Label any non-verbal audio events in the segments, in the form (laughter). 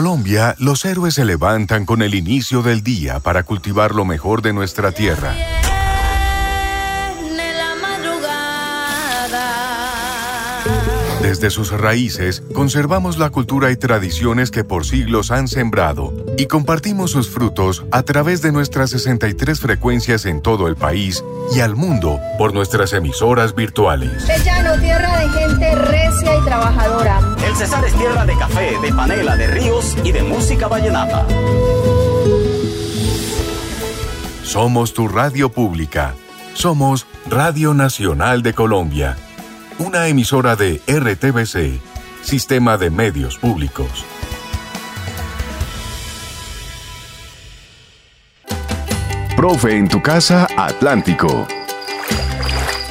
Colombia, los héroes se levantan con el inicio del día para cultivar lo mejor de nuestra tierra. Desde sus raíces, conservamos la cultura y tradiciones que por siglos han sembrado y compartimos sus frutos a través de nuestras 63 frecuencias en todo el país y al mundo por nuestras emisoras virtuales. Tierra de gente Cesar es tierra de café, de panela, de ríos y de música vallenata. Somos tu radio pública. Somos Radio Nacional de Colombia una emisora de RTBC, Sistema de Medios Públicos. Profe en tu casa Atlántico.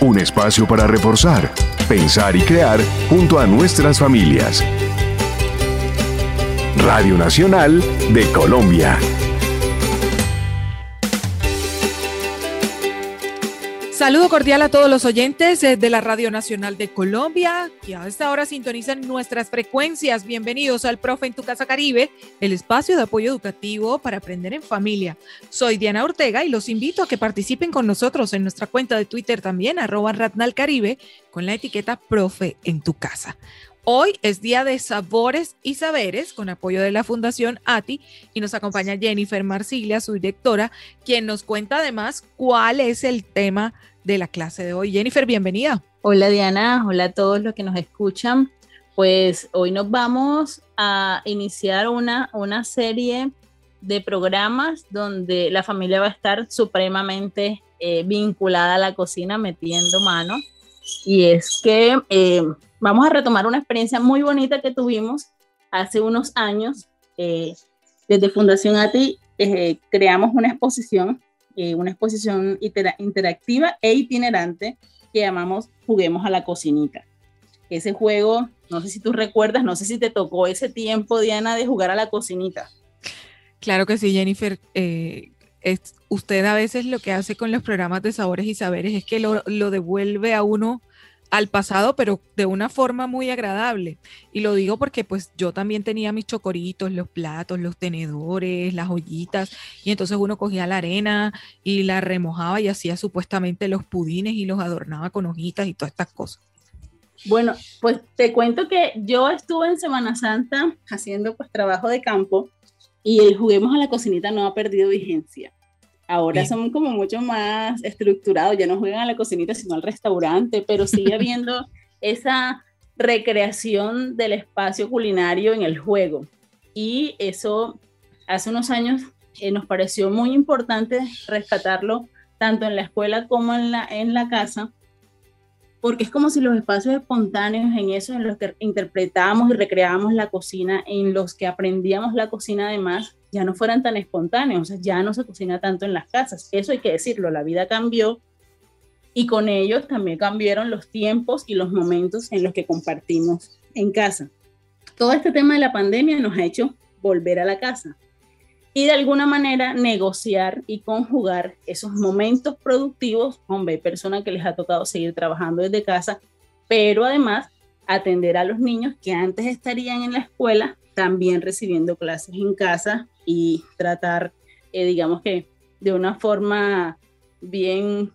Un espacio para reforzar, pensar y crear junto a nuestras familias. Radio Nacional de Colombia. Saludo cordial a todos los oyentes de la Radio Nacional de Colombia que a esta hora sintonizan nuestras frecuencias. Bienvenidos al Profe en tu Casa Caribe, el espacio de apoyo educativo para aprender en familia. Soy Diana Ortega y los invito a que participen con nosotros en nuestra cuenta de Twitter también, arroba Caribe, con la etiqueta Profe en tu Casa. Hoy es día de sabores y saberes con apoyo de la Fundación ATI y nos acompaña Jennifer Marsiglia, su directora, quien nos cuenta además cuál es el tema de la clase de hoy. Jennifer, bienvenida. Hola Diana, hola a todos los que nos escuchan. Pues hoy nos vamos a iniciar una, una serie de programas donde la familia va a estar supremamente eh, vinculada a la cocina, metiendo mano. Y es que eh, vamos a retomar una experiencia muy bonita que tuvimos hace unos años. Eh, desde Fundación ATI creamos una exposición eh, una exposición interactiva e itinerante que llamamos Juguemos a la cocinita. Ese juego, no sé si tú recuerdas, no sé si te tocó ese tiempo, Diana, de jugar a la cocinita. Claro que sí, Jennifer. Eh, usted a veces lo que hace con los programas de sabores y saberes es que lo, lo devuelve a uno al pasado, pero de una forma muy agradable. Y lo digo porque pues yo también tenía mis chocoritos, los platos, los tenedores, las ollitas, y entonces uno cogía la arena y la remojaba y hacía supuestamente los pudines y los adornaba con hojitas y todas estas cosas. Bueno, pues te cuento que yo estuve en Semana Santa haciendo pues trabajo de campo y el Juguemos a la Cocinita no ha perdido vigencia. Ahora son como mucho más estructurados, ya no juegan a la cocinita, sino al restaurante, pero sigue (laughs) habiendo esa recreación del espacio culinario en el juego. Y eso hace unos años eh, nos pareció muy importante rescatarlo tanto en la escuela como en la, en la casa, porque es como si los espacios espontáneos en eso, en los que interpretábamos y recreábamos la cocina, en los que aprendíamos la cocina además, ya no fueran tan espontáneos, o sea, ya no se cocina tanto en las casas. Eso hay que decirlo, la vida cambió y con ellos también cambiaron los tiempos y los momentos en los que compartimos en casa. Todo este tema de la pandemia nos ha hecho volver a la casa y de alguna manera negociar y conjugar esos momentos productivos. Hombre, hay personas que les ha tocado seguir trabajando desde casa, pero además atender a los niños que antes estarían en la escuela, también recibiendo clases en casa y tratar, eh, digamos que de una forma bien,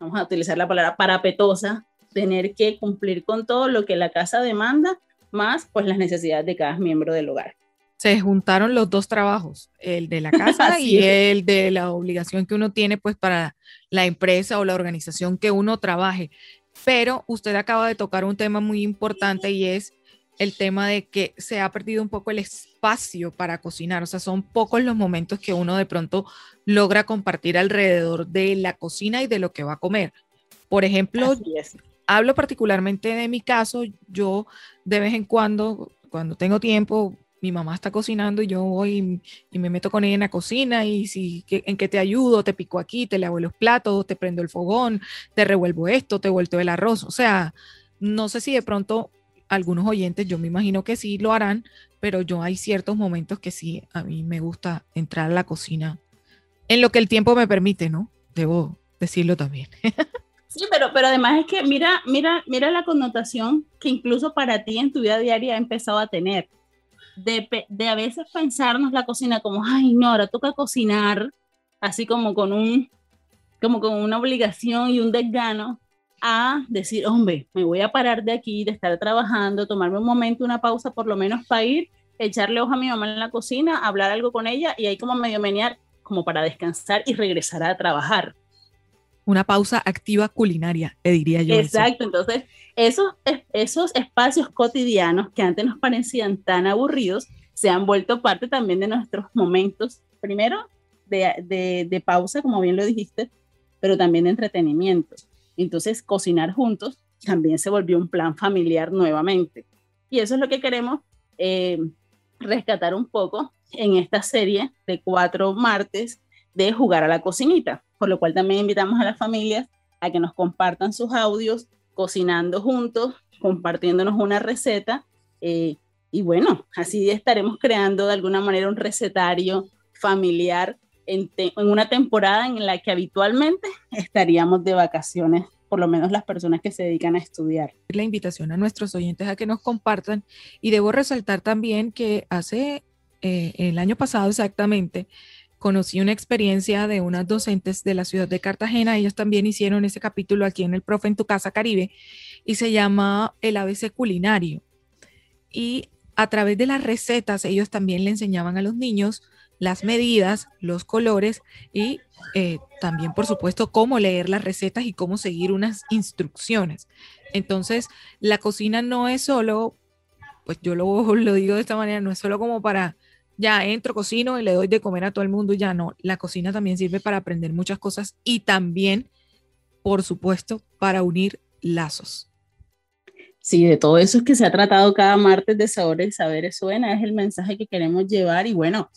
vamos a utilizar la palabra parapetosa, tener que cumplir con todo lo que la casa demanda, más pues las necesidades de cada miembro del hogar. Se juntaron los dos trabajos, el de la casa (laughs) y el de la obligación que uno tiene pues para la empresa o la organización que uno trabaje. Pero usted acaba de tocar un tema muy importante y es el tema de que se ha perdido un poco el espacio para cocinar, o sea, son pocos los momentos que uno de pronto logra compartir alrededor de la cocina y de lo que va a comer. Por ejemplo, hablo particularmente de mi caso, yo de vez en cuando, cuando tengo tiempo, mi mamá está cocinando y yo voy y, me meto con ella en la cocina y si en qué te ayudo, te pico aquí, te lavo los platos, te prendo el fogón, te revuelvo esto, te vuelto el arroz, o sea, no sé si de pronto algunos oyentes, yo me imagino que sí lo harán, pero yo hay ciertos momentos que sí, a mí me gusta entrar a la cocina en lo que el tiempo me permite, ¿no? Debo decirlo también. (laughs) Sí, pero, pero además es que mira, mira, mira la connotación que incluso para ti en tu vida diaria ha empezado a tener. De, de a veces pensarnos la cocina como, ay, no, ahora toca cocinar, así como con un, como con una obligación y un desgano, a decir, hombre, me voy a parar de aquí, de estar trabajando, tomarme un momento, una pausa por lo menos para ir, echarle ojo a mi mamá en la cocina, hablar algo con ella y ahí como medio menear como para descansar y regresar a trabajar. Una pausa activa culinaria, le diría yo. Exacto, entonces esos, esos espacios cotidianos que antes nos parecían tan aburridos se han vuelto parte también de nuestros momentos, primero de, de, de pausa, como bien lo dijiste, pero también de entretenimiento. Entonces, cocinar juntos también se volvió un plan familiar nuevamente. Y eso es lo que queremos eh, rescatar un poco en esta serie de cuatro martes de jugar a la cocinita, por lo cual también invitamos a las familias a que nos compartan sus audios cocinando juntos, compartiéndonos una receta. Eh, y bueno, así estaremos creando de alguna manera un recetario familiar en, una temporada en la que habitualmente estaríamos de vacaciones por lo menos las personas que se dedican a estudiar. La invitación a nuestros oyentes a que nos compartan y debo resaltar también que hace eh, el año pasado exactamente conocí una experiencia de unas docentes de la ciudad de Cartagena, ellas también hicieron ese capítulo aquí en el Profe en tu casa Caribe y se llama el ABC culinario. Y a través de las recetas ellos también le enseñaban a los niños las medidas, los colores y eh, también, por supuesto, cómo leer las recetas y cómo seguir unas instrucciones. Entonces, la cocina no es solo, pues yo lo, (laughs) lo digo de esta manera, no es solo como para, ya entro, cocino y le doy de comer a todo el mundo, ya no. La cocina también sirve para aprender muchas cosas y también, por supuesto, para unir lazos. Sí, de todo eso es que se ha tratado cada martes de Sabores y Saberes Suena, es el mensaje que queremos llevar y bueno,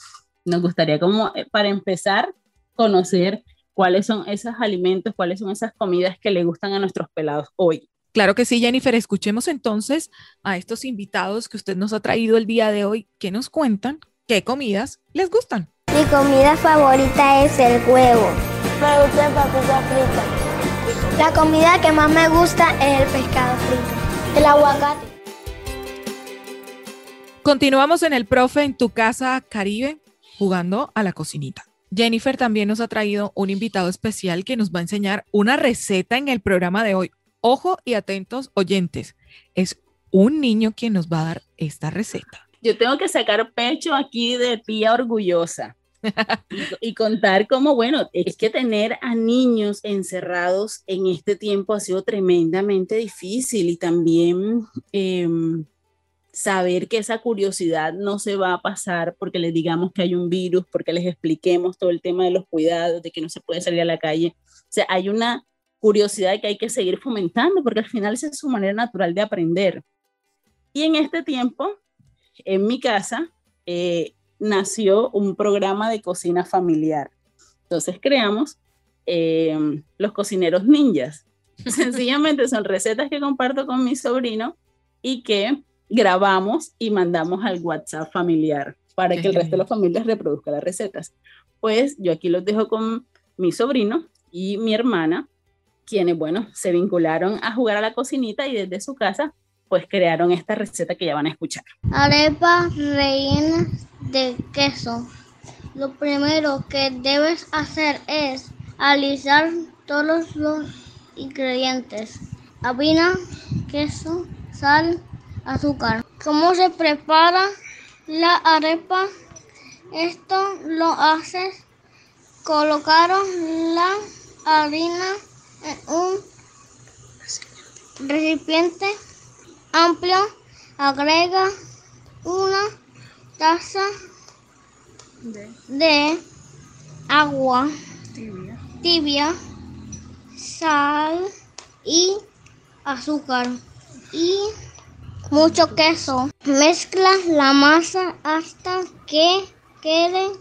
nos gustaría como eh, para empezar conocer cuáles son esos alimentos, cuáles son esas comidas que le gustan a nuestros pelados hoy. Claro que sí, Jennifer. Escuchemos entonces a estos invitados que usted nos ha traído el día de hoy, que nos cuentan qué comidas les gustan. Mi comida favorita es el huevo. Me gusta el papita frita. La comida que más me gusta es el pescado frito. El aguacate. Continuamos en el profe en tu casa Caribe jugando a la cocinita. Jennifer también nos ha traído un invitado especial que nos va a enseñar una receta en el programa de hoy. Ojo y atentos oyentes, es un niño quien nos va a dar esta receta. Yo tengo que sacar pecho aquí de tía orgullosa y, contar cómo, bueno, es que tener a niños encerrados en este tiempo ha sido tremendamente difícil y también em, saber que esa curiosidad no se va a pasar porque les digamos que hay un virus, porque les expliquemos todo el tema de los cuidados, de que no se puede salir a la calle. O sea, hay una curiosidad que hay que seguir fomentando porque al final esa es su manera natural de aprender. Y en este tiempo, en mi casa, eh, nació un programa de cocina familiar. Entonces creamos eh, los cocineros ninjas. (laughs) Sencillamente son recetas que comparto con mi sobrino y que grabamos y mandamos al WhatsApp familiar para que el resto de las familias reproduzca las recetas. Pues yo aquí los dejo con mi sobrino y mi hermana, quienes, bueno, se vincularon a jugar a la cocinita y desde su casa, pues crearon esta receta que ya van a escuchar. Arepa rellena de queso. Lo primero que debes hacer es alisar todos los ingredientes. Harina, queso, sal, azúcar. ¿Cómo se prepara la arepa? Esto lo haces colocar la harina en un recipiente amplio. Agrega una taza de, agua tibia, sal y azúcar y mucho queso. Mezcla la masa hasta que quede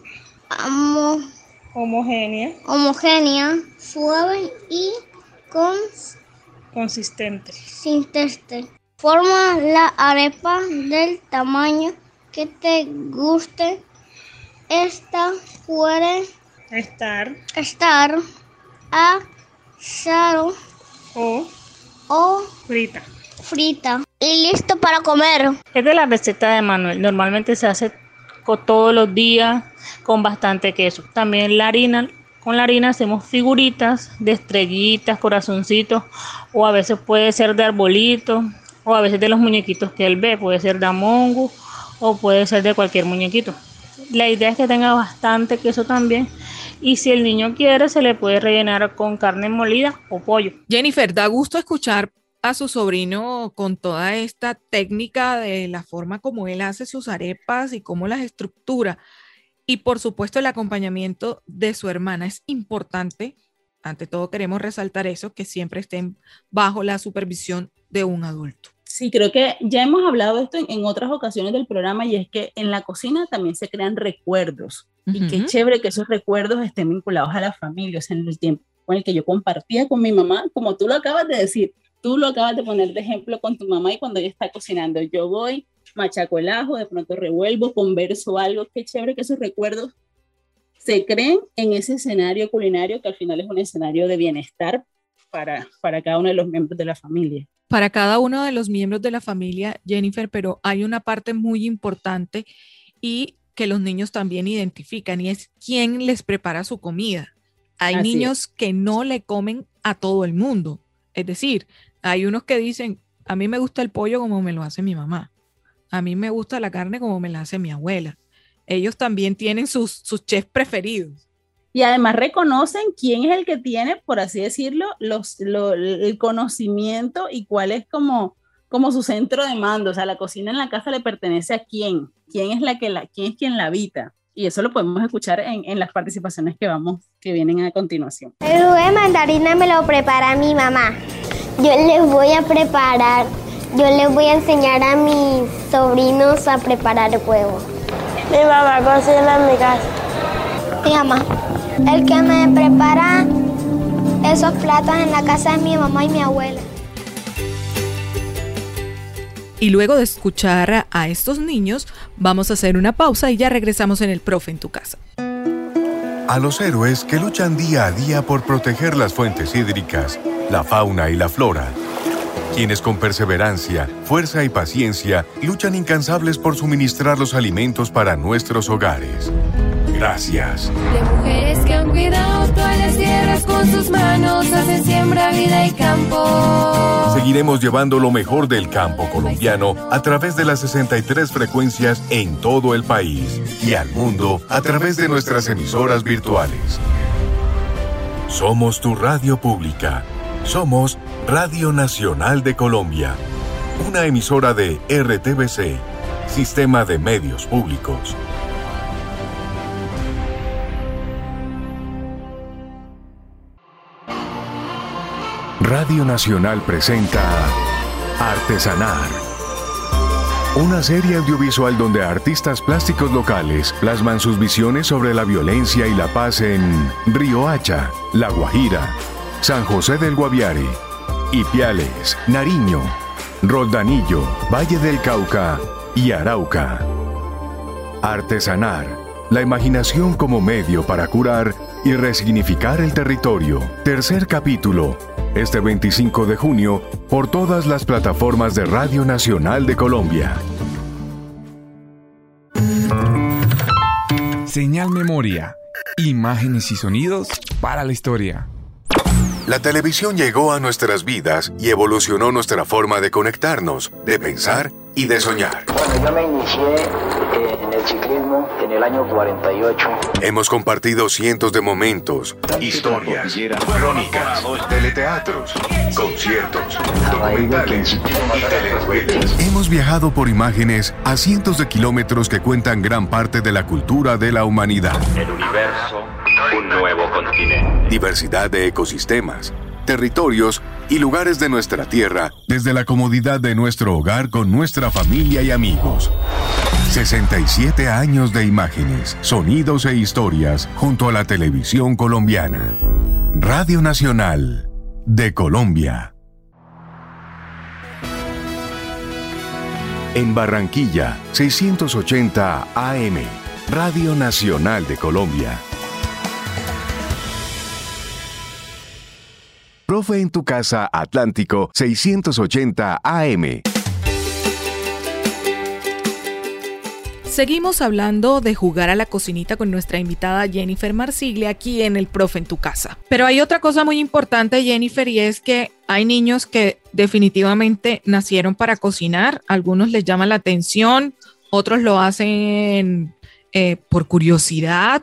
homogénea. homogénea, suave y con consistente. consistente. Forma la arepa del tamaño que te guste. Esta puede estar, estar asado o o frita frita y listo para comer. Es de la receta de Manuel. Normalmente se hace todos los días con bastante queso. También la harina, con la harina hacemos figuritas de estrellitas, corazoncitos, o a veces puede ser de arbolitos, o a veces de los muñequitos que él ve, puede ser de Amongo o puede ser de cualquier muñequito. La idea es que tenga bastante queso también y si el niño quiere se le puede rellenar con carne molida o pollo. Jennifer, da gusto escuchar a su sobrino con toda esta técnica de la forma como él hace sus arepas y cómo las estructura. Y por supuesto el acompañamiento de su hermana es importante. Ante todo queremos resaltar eso, que siempre estén bajo la supervisión de un adulto. Sí, creo que ya hemos hablado de esto en, otras ocasiones del programa y es que en la cocina también se crean recuerdos. Y qué chévere que esos recuerdos estén vinculados a la familia, o sea, en el tiempo con el que yo compartía con mi mamá, como tú lo acabas de decir, tú lo acabas de poner de ejemplo con tu mamá y cuando ella está cocinando, yo voy, machaco el ajo, de pronto revuelvo, converso algo, qué chévere que esos recuerdos se creen en ese escenario culinario que al final es un escenario de bienestar para, para cada uno de los miembros de la familia para cada uno de los miembros de la familia, Jennifer, pero hay una parte muy importante y que los niños también identifican y es quién les prepara su comida. Hay niños que no le comen a todo el mundo. Es decir, hay unos que dicen, a mí me gusta el pollo como me lo hace mi mamá. A mí me gusta la carne como me la hace mi abuela. Ellos también tienen sus, sus chefs preferidos y además reconocen quién es el que tiene, por así decirlo, los, el conocimiento y cuál es como, como su centro de mando. O sea, la cocina en la casa le pertenece a quién, quién es, la que la, quién es quien la habita. Y eso lo podemos escuchar en, en las participaciones que vamos, que vienen a continuación. El jugo de mandarina me lo prepara mi mamá. Yo les voy a preparar, yo les voy a enseñar a mis sobrinos a preparar huevo. Mi mamá cocina en mi casa. Mi mamá el que me prepara esos platos en la casa de mi mamá y mi abuela. Y luego de escuchar a estos niños, vamos a hacer una pausa y ya regresamos en el profe en tu casa. A los héroes que luchan día a día por proteger las fuentes hídricas, la fauna y la flora. Quienes con perseverancia, fuerza y paciencia luchan incansables por suministrar los alimentos para nuestros hogares. Gracias. De mujeres que han cuidado todas las tierras con sus manos, hacen siembra, vida y campo. Seguiremos llevando lo mejor del campo colombiano a través de las 63 frecuencias en todo el país y al mundo a través de nuestras emisoras virtuales. Somos tu radio pública. Somos Radio Nacional de Colombia. Una emisora de RTBC, Sistema de Medios Públicos. Radio Nacional presenta Artesanar. Una serie audiovisual donde artistas plásticos locales plasman sus visiones sobre la violencia y la paz en Hacha, La Guajira, San José del Guaviare, Ipiales, Nariño, Roldanillo, Valle del Cauca y Arauca. Artesanar, la imaginación como medio para curar y resignificar el territorio. Tercer capítulo, este 25 de junio por todas las plataformas de Radio Nacional de Colombia. Señal Memoria. Imágenes y sonidos para la historia. La televisión llegó a nuestras vidas y evolucionó nuestra forma de conectarnos, de pensar y de soñar. Bueno, yo me inicié eh, en el ciclismo en el año 48. Hemos compartido cientos de momentos, historias, crónicas, teleteatros, conciertos, documentales y telenovelas. Hemos viajado por imágenes a cientos de kilómetros que cuentan gran parte de la cultura de la humanidad. El universo, un nuevo continente. Diversidad de ecosistemas territorios y lugares de nuestra tierra desde la comodidad de nuestro hogar con nuestra familia y amigos. 67 años de imágenes, sonidos e historias junto a la televisión colombiana. Radio Nacional de Colombia. En Barranquilla, 680 AM, Radio Nacional de Colombia. Profe en tu casa Atlántico 680 AM. Seguimos hablando de jugar a la cocinita con nuestra invitada Jennifer Marsiglia aquí en el Profe en tu casa. Pero hay otra cosa muy importante, Jennifer, y es que hay niños que definitivamente nacieron para cocinar. Algunos les llama la atención, otros lo hacen eh, por curiosidad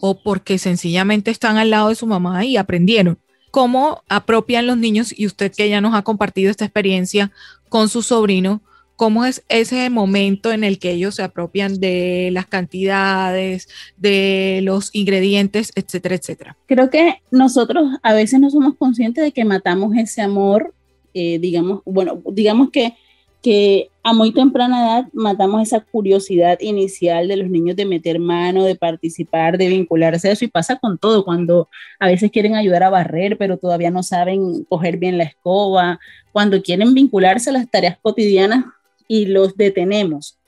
o porque sencillamente están al lado de su mamá y aprendieron. ¿Cómo apropian los niños? Y usted que ya nos ha compartido esta experiencia con su sobrino, cómo es ese momento en el que ellos se apropian de las cantidades, de los ingredientes, etcétera, etcétera. Creo que nosotros a veces no somos conscientes de que matamos ese amor, eh, digamos, bueno, digamos que, que a muy temprana edad matamos esa curiosidad inicial de los niños de meter mano, de participar, de vincularse a eso y pasa con todo, cuando a veces quieren ayudar a barrer, pero todavía no saben coger bien la escoba, cuando quieren vincularse a las tareas cotidianas y los detenemos.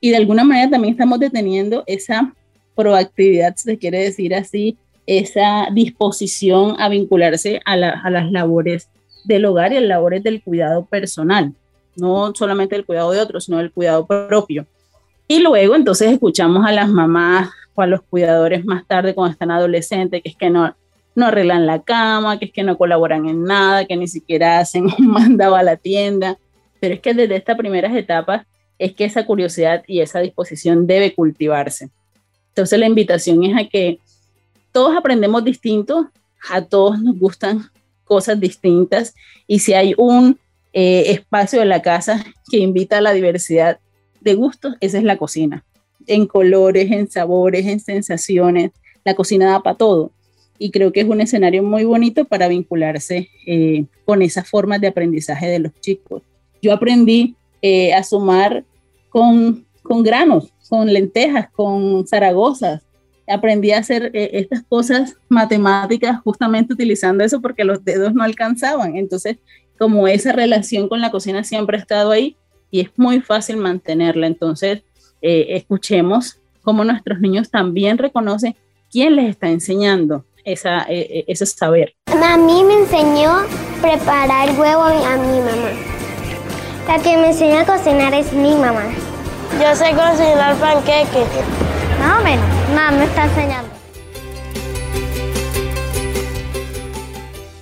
Y de alguna manera también estamos deteniendo esa proactividad, se quiere decir así, esa disposición a vincularse a, las labores del hogar y a las labores del cuidado personal, no solamente el cuidado de otros, sino el cuidado propio. Y luego entonces escuchamos a las mamás o a los cuidadores más tarde cuando están adolescentes, que es que no, no arreglan la cama, que es que no colaboran en nada, que ni siquiera hacen un (laughs) mandado a la tienda, pero es que desde estas primeras etapas es que esa curiosidad y esa disposición debe cultivarse. Entonces la invitación es a que todos aprendemos distinto, a todos nos gustan cosas distintas y si hay un eh, espacio de la casa que invita a la diversidad de gustos, esa es la cocina. En colores, en sabores, en sensaciones, la cocina da para todo. Y creo que es un escenario muy bonito para vincularse eh, con esas formas de aprendizaje de los chicos. Yo aprendí eh, a sumar con, con, granos, con lentejas, con zaragozas. Aprendí a hacer eh, estas cosas matemáticas justamente utilizando eso porque los dedos no alcanzaban. Entonces, como esa relación con la cocina siempre ha estado ahí y es muy fácil mantenerla. Entonces, eh, escuchemos cómo nuestros niños también reconocen quién les está enseñando esa, ese saber. A mí me enseñó preparar huevo a mi mamá. La que me enseña a cocinar es mi mamá. Yo sé cocinar panqueques. Más o menos. Mamá me está enseñando.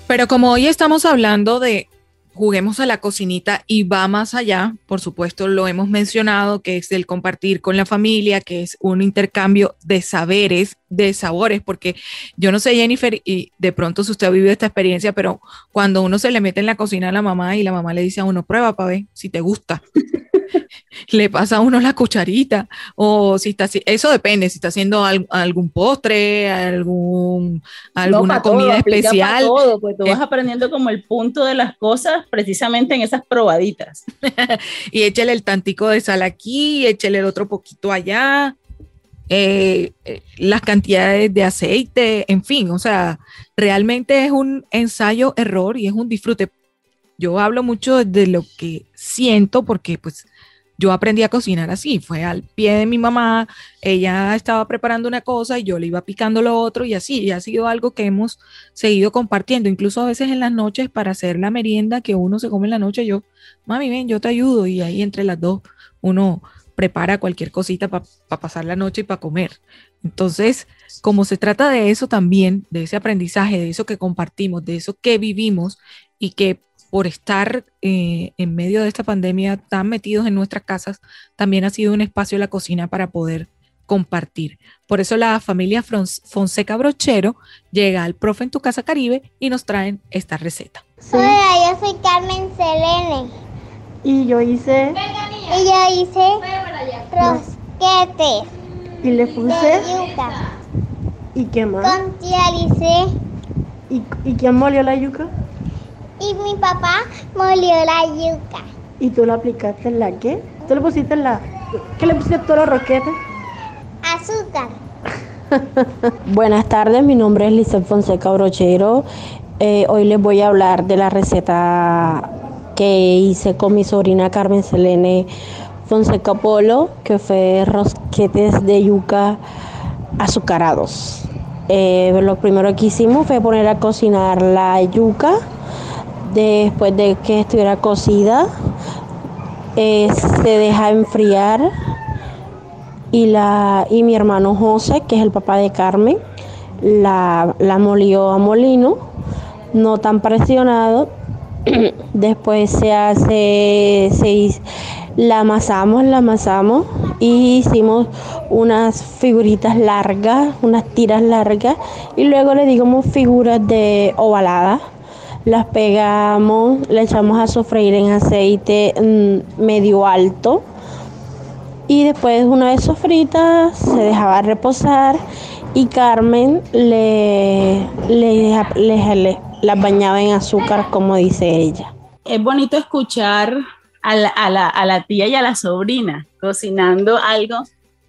Pero como hoy estamos hablando de juguemos a la cocinita y va más allá, por supuesto lo hemos mencionado, que es el compartir con la familia, que es un intercambio de saberes, de sabores, porque yo no sé Jennifer, y de pronto si usted ha vivido esta experiencia, pero cuando uno se le mete en la cocina a la mamá y la mamá le dice a uno, prueba para ver si te gusta. (laughs) le pasa a uno la cucharita o si está eso depende si está haciendo algún postre algún alguna comida especial todo, pues tú vas aprendiendo como el punto de las cosas precisamente en esas probaditas (laughs) y échale el tantico de sal aquí échale el otro poquito allá eh, eh, las cantidades de aceite, en fin, o sea, realmente es un ensayo error y es un disfrute. Yo hablo mucho de lo que siento porque pues yo aprendí a cocinar así, fue al pie de mi mamá, ella estaba preparando una cosa y yo le iba picando lo otro y así, y ha sido algo que hemos seguido compartiendo, incluso a veces en las noches para hacer la merienda que uno se come en la noche, yo, mami, ven, yo te ayudo y ahí entre las dos uno prepara cualquier cosita para pasar la noche y para comer. Entonces, como se trata de eso también, de ese aprendizaje, de eso que compartimos, de eso que vivimos y que por estar eh, en medio de esta pandemia tan metidos en nuestras casas, también ha sido un espacio la cocina para poder compartir. Por eso la familia Fonseca Brochero llega al Profe en tu Casa Caribe y nos traen esta receta. Hola, yo soy Carmen Selene. Y yo hice... Y yo hice rosquetes. Y le puse... yuca. ¿Y qué más? Con ¿Y, ¿Y quién molió la yuca? Y mi papá molió la yuca. ¿Y tú la aplicaste en la qué? ¿Tú le pusiste en la... ¿Qué le pusiste a todos los roquetes? Azúcar. (laughs) Buenas tardes, mi nombre es Lizeth Fonseca Brochero. Eh, hoy les voy a hablar de la receta que hice con mi sobrina Carmen Selene Fonseca Polo, que fue rosquetes de yuca azucarados. Eh, lo primero que hicimos fue poner a cocinar la yuca Después de que estuviera cocida, eh, se deja enfriar y, la, y mi hermano José, que es el papá de Carmen, la, la molió a molino, no tan presionado. (clears throat) Después se hace, se, la amasamos, la amasamos y hicimos unas figuritas largas, unas tiras largas y luego le digamos figuras de ovaladas. Las pegamos, le echamos a sofreír en aceite mm, medio alto y después una vez sofritas se dejaba reposar y Carmen le, le, le, las bañaba en azúcar como dice ella. Es bonito escuchar a la, a, la, a la, tía y a la sobrina cocinando algo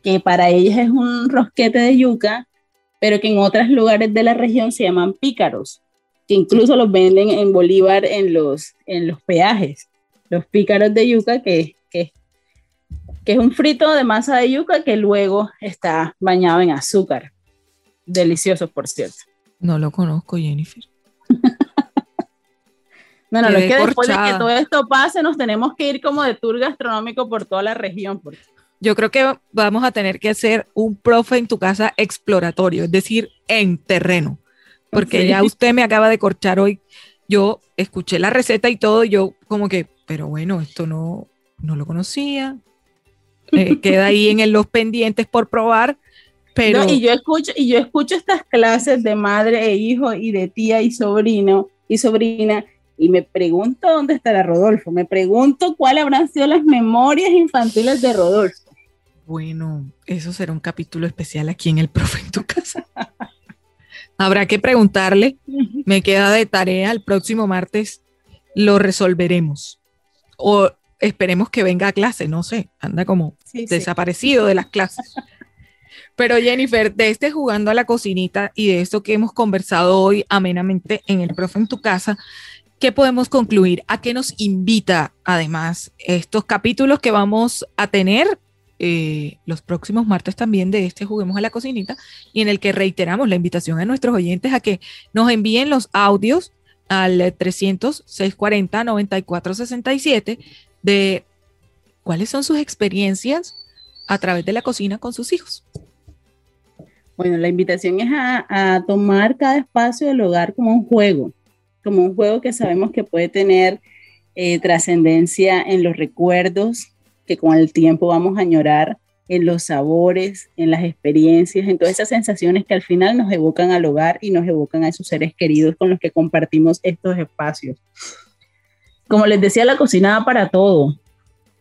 que para ellas es un rosquete de yuca, pero que en otros lugares de la región se llaman pícaros, que incluso los venden en Bolívar en los, en los peajes. Los pícaros de yuca que que es un frito de masa de yuca que luego está bañado en azúcar. Delicioso, por cierto. No lo conozco, Jennifer. (laughs) bueno, lo que después de que todo esto pase, nos tenemos que ir como de tour gastronómico por toda la región. Yo creo que vamos a tener que hacer un profe en tu casa exploratorio, es decir, en terreno. Porque ya usted me acaba de corchar hoy. Yo escuché la receta y todo, y yo como que, pero bueno, esto no, no lo conocía, eh, (laughs) queda ahí en los pendientes por probar. Pero... y yo escucho y yo escucho estas clases de madre e hijo y de tía y sobrino y sobrina y me pregunto dónde estará Rodolfo, me pregunto cuáles habrán sido las memorias infantiles de Rodolfo. Bueno, eso será un capítulo especial aquí en el profe en tu casa. (laughs) Habrá que preguntarle, me queda de tarea el próximo martes, lo resolveremos. O esperemos que venga a clase, no sé, anda como desaparecido de las clases. (laughs) Pero Jennifer, de este jugando a la cocinita y de esto que hemos conversado hoy amenamente en el profe en tu casa, ¿qué podemos concluir? ¿A qué nos invita además estos capítulos que vamos a tener eh, los próximos martes también de este Juguemos a la Cocinita y en el que reiteramos la invitación a nuestros oyentes a que nos envíen los audios al 300-640-9467 de cuáles son sus experiencias a través de la cocina con sus hijos. Bueno, la invitación es a, tomar cada espacio del hogar como un juego, como un juego que sabemos que puede tener eh, trascendencia en los recuerdos, que con el tiempo vamos a añorar, en los sabores, en las experiencias, en todas esas sensaciones que al final nos evocan al hogar y nos evocan a esos seres queridos con los que compartimos estos espacios como les decía, la cocina para todo,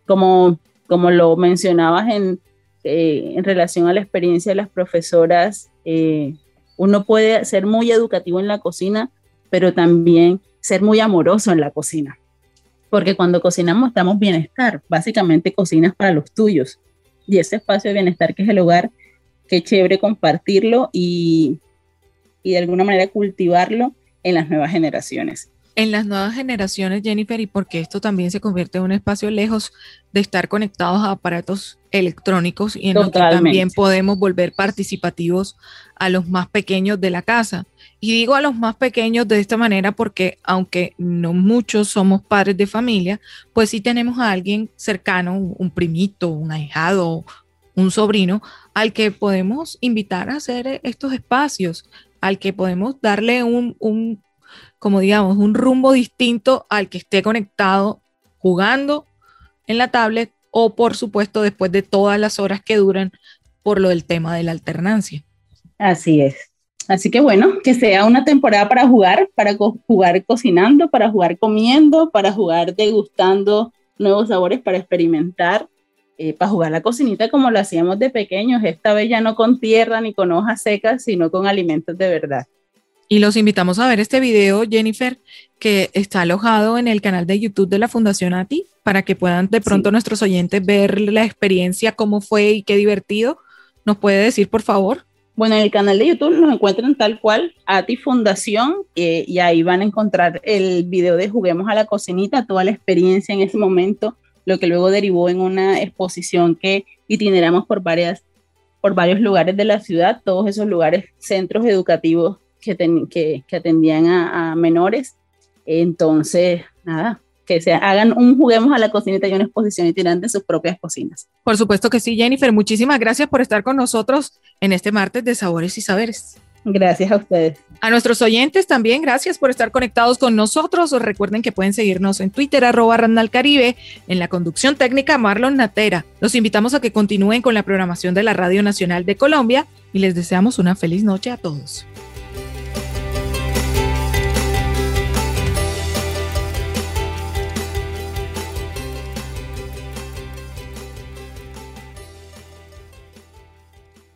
como, como lo mencionabas en, eh, en relación a la experiencia de las profesoras, eh, uno puede ser muy educativo en la cocina, pero también ser muy amoroso en la cocina. Porque cuando cocinamos damos bienestar, básicamente cocinas para los tuyos. Y ese espacio de bienestar que es el hogar, qué chévere compartirlo y, y de alguna manera cultivarlo en las nuevas generaciones en las nuevas generaciones, Jennifer, y porque esto también se convierte en un espacio lejos de estar conectados a aparatos electrónicos y en lo que también podemos volver participativos a los más pequeños de la casa. Y digo a los más pequeños de esta manera porque aunque no muchos somos padres de familia, pues sí tenemos a alguien cercano, un primito, un ahijado, un sobrino, al que podemos invitar a hacer estos espacios, al que podemos darle un, un como digamos, un rumbo distinto al que esté conectado jugando en la tablet o por supuesto después de todas las horas que duran por lo del tema de la alternancia. Así es. Así que bueno, que sea una temporada para jugar, para jugar cocinando, para jugar comiendo, para jugar degustando nuevos sabores, para experimentar, eh, para jugar la cocinita como lo hacíamos de pequeños, esta vez ya no con tierra ni con hojas secas, sino con alimentos de verdad. Y los invitamos a ver este video, Jennifer, que está alojado en el canal de YouTube de la Fundación ATI, para que puedan de pronto nuestros oyentes ver la experiencia, cómo fue y qué divertido. ¿Nos puede decir, por favor? Bueno, en el canal de YouTube nos encuentran tal cual, ATI Fundación, y ahí van a encontrar el video de Juguemos a la Cocinita, toda la experiencia en ese momento, lo que luego derivó en una exposición que itineramos por, varias, por varios lugares de la ciudad, todos esos lugares, centros educativos que, que, atendían a, menores. Entonces, nada, que se hagan un juguemos a la cocinita y una exposición itinerante de sus propias cocinas. Por supuesto que sí, Jennifer. Muchísimas gracias por estar con nosotros en este martes de Sabores y Saberes. Gracias a ustedes. A nuestros oyentes también, gracias por estar conectados con nosotros. Recuerden que pueden seguirnos en Twitter, arroba Caribe, en la conducción técnica Marlon Natera. Los invitamos a que continúen con la programación de la Radio Nacional de Colombia y les deseamos una feliz noche a todos.